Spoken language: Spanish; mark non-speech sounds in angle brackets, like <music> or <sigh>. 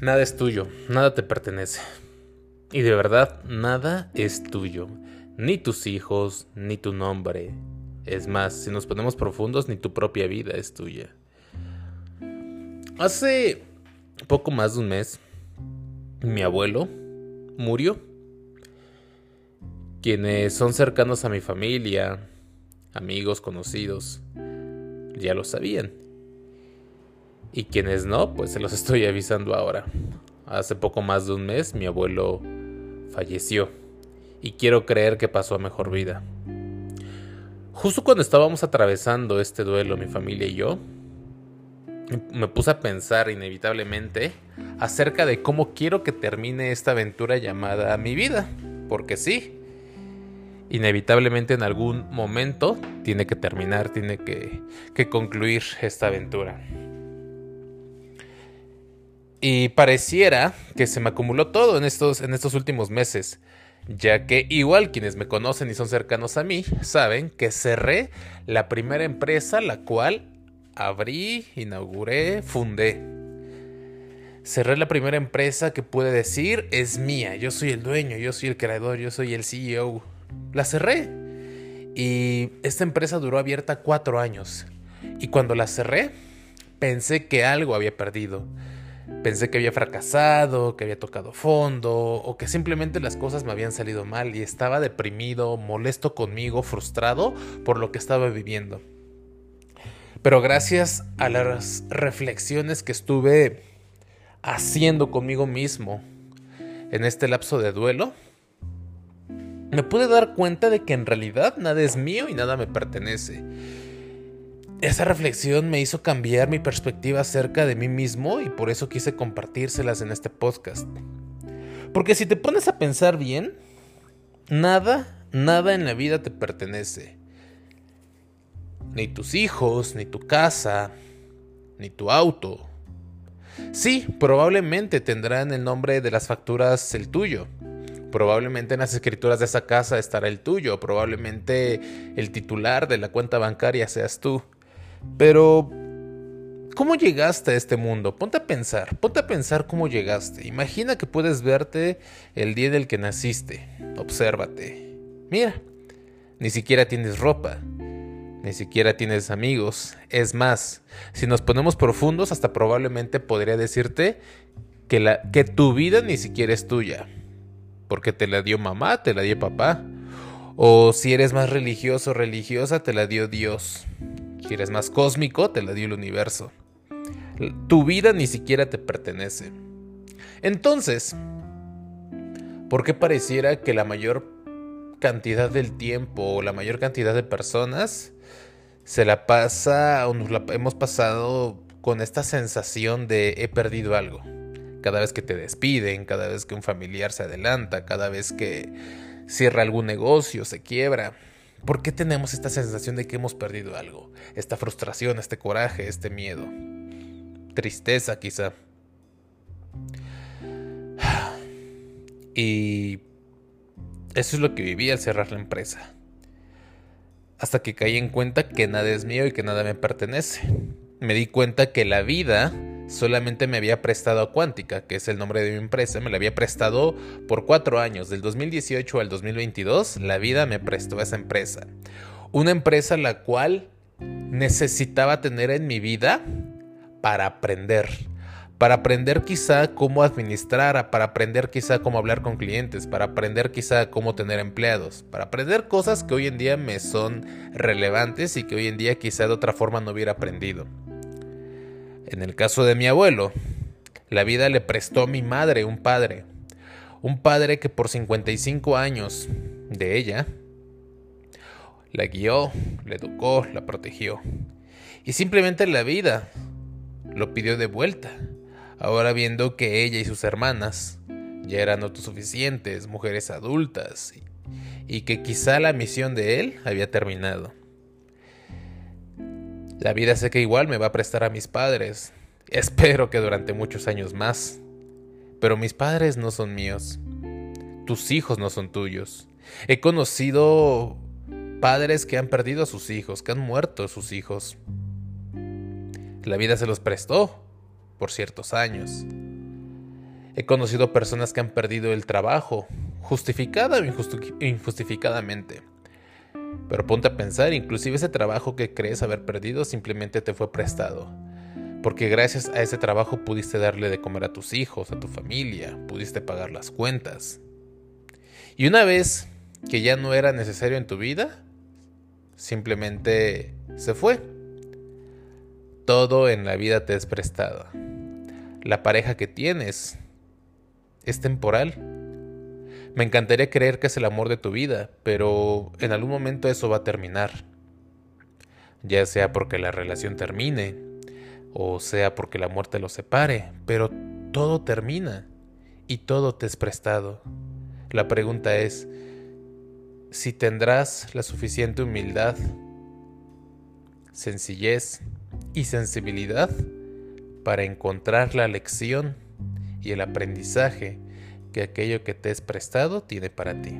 Nada es tuyo, nada te pertenece. Y de verdad, nada es tuyo. Ni tus hijos, ni tu nombre. Es más, si nos ponemos profundos, ni tu propia vida es tuya. Hace poco más de un mes, mi abuelo murió. Quienes son cercanos a mi familia, amigos, conocidos, ya lo sabían. Y quienes no, pues se los estoy avisando ahora. Hace poco más de un mes mi abuelo falleció y quiero creer que pasó a mejor vida. Justo cuando estábamos atravesando este duelo mi familia y yo, me puse a pensar inevitablemente acerca de cómo quiero que termine esta aventura llamada mi vida. Porque sí, inevitablemente en algún momento tiene que terminar, tiene que, que concluir esta aventura. Y pareciera que se me acumuló todo en estos, en estos últimos meses, ya que igual quienes me conocen y son cercanos a mí saben que cerré la primera empresa la cual abrí, inauguré, fundé. Cerré la primera empresa que pude decir es mía, yo soy el dueño, yo soy el creador, yo soy el CEO. La cerré. Y esta empresa duró abierta cuatro años. Y cuando la cerré, pensé que algo había perdido Pensé que había fracasado, que había tocado fondo o que simplemente las cosas me habían salido mal y estaba deprimido, molesto conmigo, frustrado por lo que estaba viviendo. Pero gracias a las reflexiones que estuve haciendo conmigo mismo en este lapso de duelo, me pude dar cuenta de que en realidad nada es mío y nada me pertenece esa reflexión me hizo cambiar mi perspectiva acerca de mí mismo y por eso quise compartírselas en este podcast. Porque si te pones a pensar bien, nada, nada en la vida te pertenece. Ni tus hijos, ni tu casa, ni tu auto. Sí, probablemente tendrán el nombre de las facturas el tuyo. Probablemente en las escrituras de esa casa estará el tuyo. Probablemente el titular de la cuenta bancaria seas tú. Pero, ¿cómo llegaste a este mundo? Ponte a pensar, ponte a pensar cómo llegaste. Imagina que puedes verte el día del que naciste. Obsérvate. Mira, ni siquiera tienes ropa, ni siquiera tienes amigos. Es más, si nos ponemos profundos, hasta probablemente podría decirte que, la, que tu vida ni siquiera es tuya. Porque te la dio mamá, te la dio papá. O si eres más religioso o religiosa, te la dio Dios. Si eres más cósmico, te la dio el universo. Tu vida ni siquiera te pertenece. Entonces, ¿por qué pareciera que la mayor cantidad del tiempo o la mayor cantidad de personas se la pasa o nos la hemos pasado con esta sensación de he perdido algo? Cada vez que te despiden, cada vez que un familiar se adelanta, cada vez que cierra algún negocio, se quiebra. ¿Por qué tenemos esta sensación de que hemos perdido algo? Esta frustración, este coraje, este miedo. Tristeza quizá. <sighs> Y eso es lo que viví al cerrar la empresa. Hasta que caí en cuenta que nada es mío y que nada me pertenece. Me di cuenta que la vida solamente me había prestado a Cuántica, que es el nombre de mi empresa, me la había prestado por cuatro años, del 2018 al 2022, la vida me prestó a esa empresa. Una empresa la cual necesitaba tener en mi vida para aprender. Para aprender quizá cómo administrar, para aprender quizá cómo hablar con clientes, para aprender quizá cómo tener empleados, para aprender cosas que hoy en día me son relevantes y que hoy en día quizá de otra forma no hubiera aprendido. En el caso de mi abuelo, la vida le prestó a mi madre un padre. Un padre que por 55 años de ella la guió, la educó, la protegió. Y simplemente la vida lo pidió de vuelta. Ahora viendo que ella y sus hermanas ya eran autosuficientes, mujeres adultas, y, que quizá la misión de él había terminado. La vida sé que igual me va a prestar a mis padres. Espero que durante muchos años más. Pero mis padres no son míos. Tus hijos no son tuyos. He conocido padres que han perdido a sus hijos, que han muerto a sus hijos. La vida se los prestó por ciertos años. He conocido personas que han perdido el trabajo, justificada o injustificadamente. Pero ponte a pensar, inclusive ese trabajo que crees haber perdido simplemente te fue prestado. Porque gracias a ese trabajo pudiste darle de comer a tus hijos, a tu familia, pudiste pagar las cuentas. Y una vez que ya no era necesario en tu vida, simplemente se fue. Todo en la vida te es prestado. La pareja que tienes es temporal. Me encantaría creer que es el amor de tu vida, pero en algún momento eso va a terminar. Ya sea porque la relación termine, o sea porque la muerte lo separe, pero todo termina y todo te es prestado. La pregunta es si tendrás la suficiente humildad, sencillez y sensibilidad para encontrar la lección y el aprendizaje que aquello que te es prestado tiene para ti.